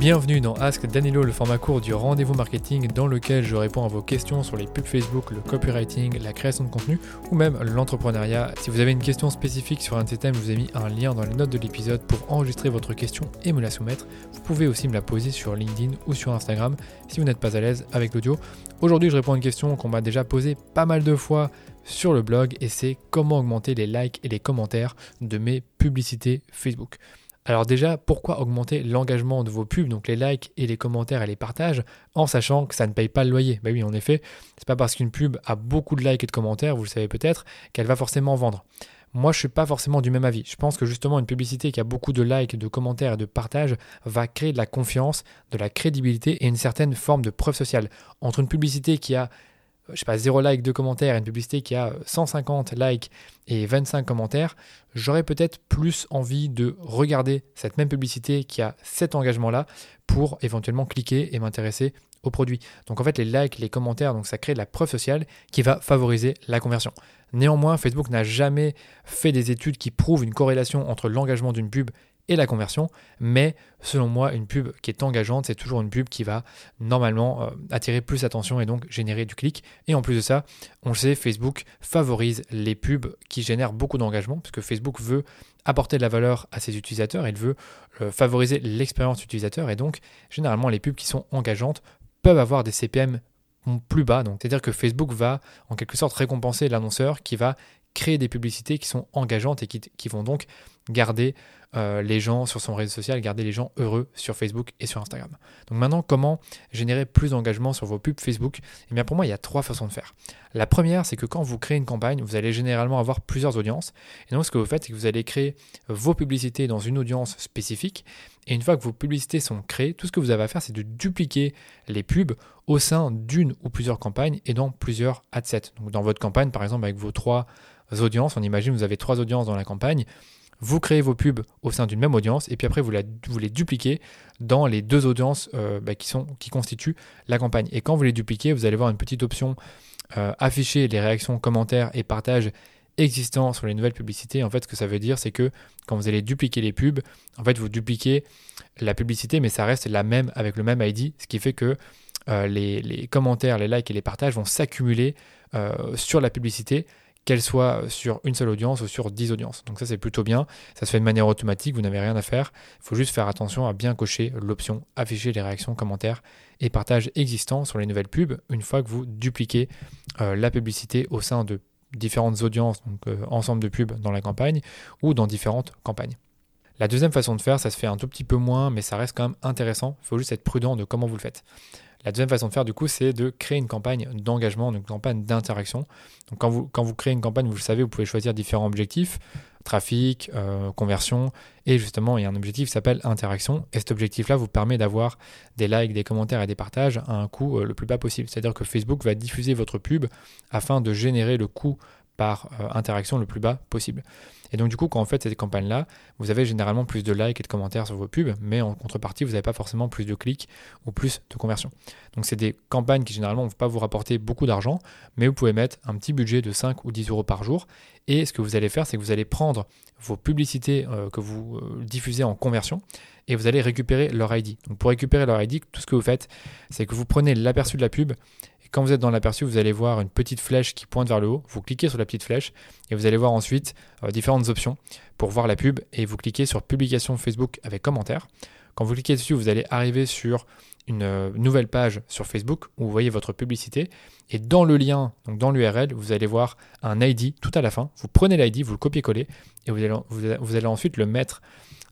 Bienvenue dans Ask Danilo, le format court du rendez-vous marketing dans lequel je réponds à vos questions sur les pubs Facebook, le copywriting, la création de contenu ou même l'entrepreneuriat. Si vous avez une question spécifique sur un de ces thèmes, je vous ai mis un lien dans les notes de l'épisode pour enregistrer votre question et me la soumettre. Vous pouvez aussi me la poser sur LinkedIn ou sur Instagram si vous n'êtes pas à l'aise avec l'audio. Aujourd'hui, je réponds à une question qu'on m'a déjà posée pas mal de fois sur le blog et c'est comment augmenter les likes et les commentaires de mes publicités Facebook. Alors déjà, pourquoi augmenter l'engagement de vos pubs, donc les likes et les commentaires et les partages, en sachant que ça ne paye pas le loyer? Bah oui, en effet, c'est pas parce qu'une pub a beaucoup de likes et de commentaires, vous le savez peut-être, qu'elle va forcément vendre. Moi, je suis pas forcément du même avis. Je pense que justement une publicité qui a beaucoup de likes, de commentaires et de partages va créer de la confiance, de la crédibilité et une certaine forme de preuve sociale. Entre une publicité qui a je sais pas, 0 like, 2 commentaires, une publicité qui a 150 likes et 25 commentaires, j'aurais peut-être plus envie de regarder cette même publicité qui a cet engagement-là pour éventuellement cliquer et m'intéresser au produit. Donc en fait, les likes, les commentaires, donc ça crée de la preuve sociale qui va favoriser la conversion. Néanmoins, Facebook n'a jamais fait des études qui prouvent une corrélation entre l'engagement d'une pub et la conversion. Mais selon moi, une pub qui est engageante, c'est toujours une pub qui va normalement euh, attirer plus d'attention et donc générer du clic. Et en plus de ça, on le sait, Facebook favorise les pubs qui génèrent beaucoup d'engagement, parce que Facebook veut apporter de la valeur à ses utilisateurs, il veut euh, favoriser l'expérience utilisateur, et donc généralement les pubs qui sont engageantes peuvent avoir des CPM plus bas. Donc, c'est-à-dire que Facebook va en quelque sorte récompenser l'annonceur qui va créer des publicités qui sont engageantes et qui, vont donc garder euh, les gens sur son réseau social, garder les gens heureux sur Facebook et sur Instagram. Donc maintenant, comment générer plus d'engagement sur vos pubs Facebook? Eh bien pour moi, il y a trois façons de faire. La première, c'est que quand vous créez une campagne, vous allez généralement avoir plusieurs audiences. Et donc ce que vous faites, c'est que vous allez créer vos publicités dans une audience spécifique. Et une fois que vos publicités sont créées, tout ce que vous avez à faire, c'est de dupliquer les pubs au sein d'une ou plusieurs campagnes et dans plusieurs adsets. Donc dans votre campagne, par exemple, avec vos trois audiences, on imagine que vous avez trois audiences dans la campagne vous créez vos pubs au sein d'une même audience et puis après vous, les dupliquez dans les deux audiences euh, bah, qui, sont, qui constituent la campagne. Et quand vous les dupliquez, vous allez voir une petite option euh, afficher les réactions, commentaires et partages existants sur les nouvelles publicités. En fait, ce que ça veut dire, c'est que quand vous allez dupliquer les pubs, en fait, vous dupliquez la publicité, mais ça reste la même avec le même ID, ce qui fait que euh, les, les, commentaires, les likes et les partages vont s'accumuler sur la publicité qu'elle soit sur une seule audience ou sur 10 audiences. Donc ça c'est plutôt bien, ça se fait de manière automatique, vous n'avez rien à faire, il faut juste faire attention à bien cocher l'option afficher les réactions, commentaires et partages existants sur les nouvelles pubs une fois que vous dupliquez euh, la publicité au sein de différentes audiences, donc euh, ensemble de pubs dans la campagne ou dans différentes campagnes. La deuxième façon de faire, ça se fait un tout petit peu moins, mais ça reste quand même intéressant. Il faut juste être prudent de comment vous le faites. La deuxième façon de faire, du coup, c'est de créer une campagne d'engagement, une campagne d'interaction. Donc, quand vous, quand vous créez une campagne, vous le savez, vous pouvez choisir différents objectifs trafic, euh, conversion, et justement, il y a un objectif qui s'appelle interaction. Et cet objectif-là vous permet d'avoir des likes, des commentaires et des partages à un coût euh, le plus bas possible. C'est-à-dire que Facebook va diffuser votre pub afin de générer le coût par euh, interaction le plus bas possible. Et donc du coup, quand on fait cette campagne-là, vous avez généralement plus de likes et de commentaires sur vos pubs, mais en contrepartie, vous n'avez pas forcément plus de clics ou plus de conversions. Donc c'est des campagnes qui généralement ne vont pas vous rapporter beaucoup d'argent, mais vous pouvez mettre un petit budget de 5 ou 10 euros par jour. Et ce que vous allez faire, c'est que vous allez prendre vos publicités euh, que vous euh, diffusez en conversion et vous allez récupérer leur ID. Donc pour récupérer leur ID, tout ce que vous faites, c'est que vous prenez l'aperçu de la pub quand vous êtes dans l'aperçu, vous allez voir une petite flèche qui pointe vers le haut. Vous cliquez sur la petite flèche et vous allez voir ensuite euh, différentes options pour voir la pub et vous cliquez sur publication Facebook avec commentaire. Quand vous cliquez dessus, vous allez arriver sur une euh, nouvelle page sur Facebook où vous voyez votre publicité. Et dans le lien, donc dans l'URL, vous allez voir un ID tout à la fin. Vous prenez l'ID, vous le copiez-collez et vous allez, vous allez ensuite le mettre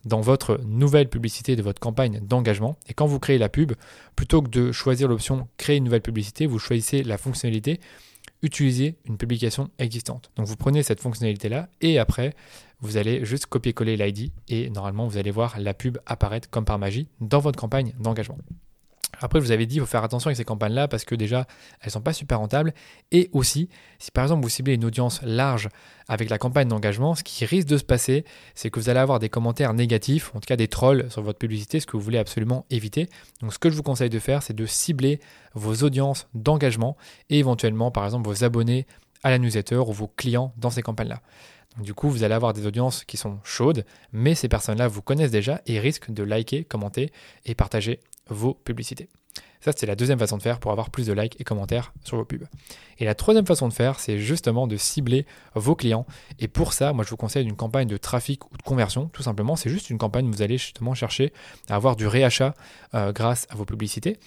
dans votre nouvelle publicité de votre campagne d'engagement. Et quand vous créez la pub, plutôt que de choisir l'option créer une nouvelle publicité, vous choisissez la fonctionnalité utiliser une publication existante. Donc vous prenez cette fonctionnalité-là et après, vous allez juste copier-coller l'ID et normalement, vous allez voir la pub apparaître comme par magie dans votre campagne d'engagement. Après, je vous avais dit, il faut faire attention avec ces campagnes-là parce que déjà, elles ne sont pas super rentables. Et aussi, si par exemple vous ciblez une audience large avec la campagne d'engagement, ce qui risque de se passer, c'est que vous allez avoir des commentaires négatifs, en tout cas des trolls sur votre publicité, ce que vous voulez absolument éviter. Donc, ce que je vous conseille de faire, c'est de cibler vos audiences d'engagement et éventuellement, par exemple, vos abonnés à la newsletter ou vos clients dans ces campagnes-là. Du coup, vous allez avoir des audiences qui sont chaudes, mais ces personnes-là vous connaissent déjà et risquent de liker, commenter et partager vos publicités. Ça, c'est la deuxième façon de faire pour avoir plus de likes et commentaires sur vos pubs. Et la troisième façon de faire, c'est justement de cibler vos clients. Et pour ça, moi, je vous conseille une campagne de trafic ou de conversion, tout simplement. C'est juste une campagne où vous allez justement chercher à avoir du réachat euh, grâce à vos publicités.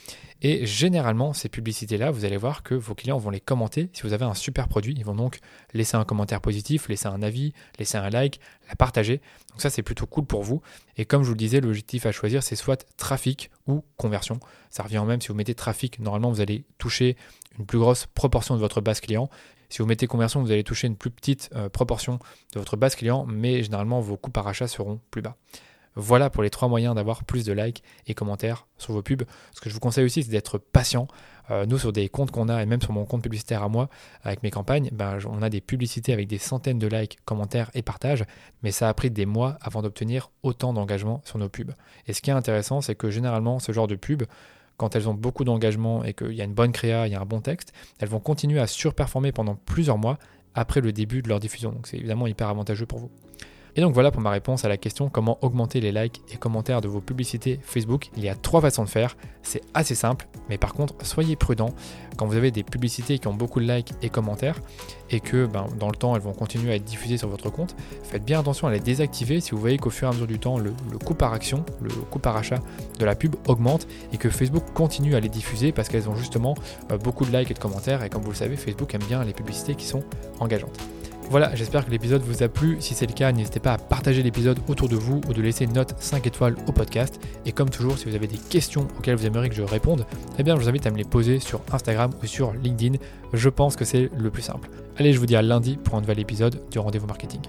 Et généralement, ces publicités-là, vous allez voir que vos clients vont les commenter. Si vous avez un super produit, ils vont donc laisser un commentaire positif, laisser un avis, laisser un like, partager. Donc ça, c'est plutôt cool pour vous. Et comme je vous le disais, l'objectif à choisir, c'est soit trafic ou conversion. Ça revient au même si vous mettez trafic, normalement, vous allez toucher une plus grosse proportion de votre base client. Si vous mettez conversion, vous allez toucher une plus petite euh, proportion de votre base client, mais généralement, vos coûts par achat seront plus bas. Voilà pour les trois moyens d'avoir plus de likes et commentaires sur vos pubs. Ce que je vous conseille aussi, c'est d'être patient. Euh, nous, sur des comptes qu'on a, et même sur mon compte publicitaire à moi, avec mes campagnes, ben, on a des publicités avec des centaines de likes, commentaires et partages, mais ça a pris des mois avant d'obtenir autant d'engagement sur nos pubs. Et ce qui est intéressant, c'est que généralement, ce genre de pub, quand elles ont beaucoup d'engagement et qu'il y a une bonne créa, il y a un bon texte, elles vont continuer à surperformer pendant plusieurs mois après le début de leur diffusion. Donc c'est évidemment hyper avantageux pour vous. Et donc voilà pour ma réponse à la question comment augmenter les likes et commentaires de vos publicités Facebook. Il y a trois façons de faire, c'est assez simple, mais par contre soyez prudent quand vous avez des publicités qui ont beaucoup de likes et commentaires et que ben, dans le temps elles vont continuer à être diffusées sur votre compte, faites bien attention à les désactiver si vous voyez qu'au fur et à mesure du temps le, coût par action, le coût par achat de la pub augmente et que Facebook continue à les diffuser parce qu'elles ont justement euh, beaucoup de likes et de commentaires et comme vous le savez Facebook aime bien les publicités qui sont engageantes. Voilà, j'espère que l'épisode vous a plu. Si c'est le cas, n'hésitez pas à partager l'épisode autour de vous ou de laisser une note 5 étoiles au podcast. Et comme toujours, si vous avez des questions auxquelles vous aimeriez que je réponde, eh bien je vous invite à me les poser sur Instagram ou sur LinkedIn. Je pense que c'est le plus simple. Allez, je vous dis à lundi pour un nouvel épisode du rendez-vous marketing.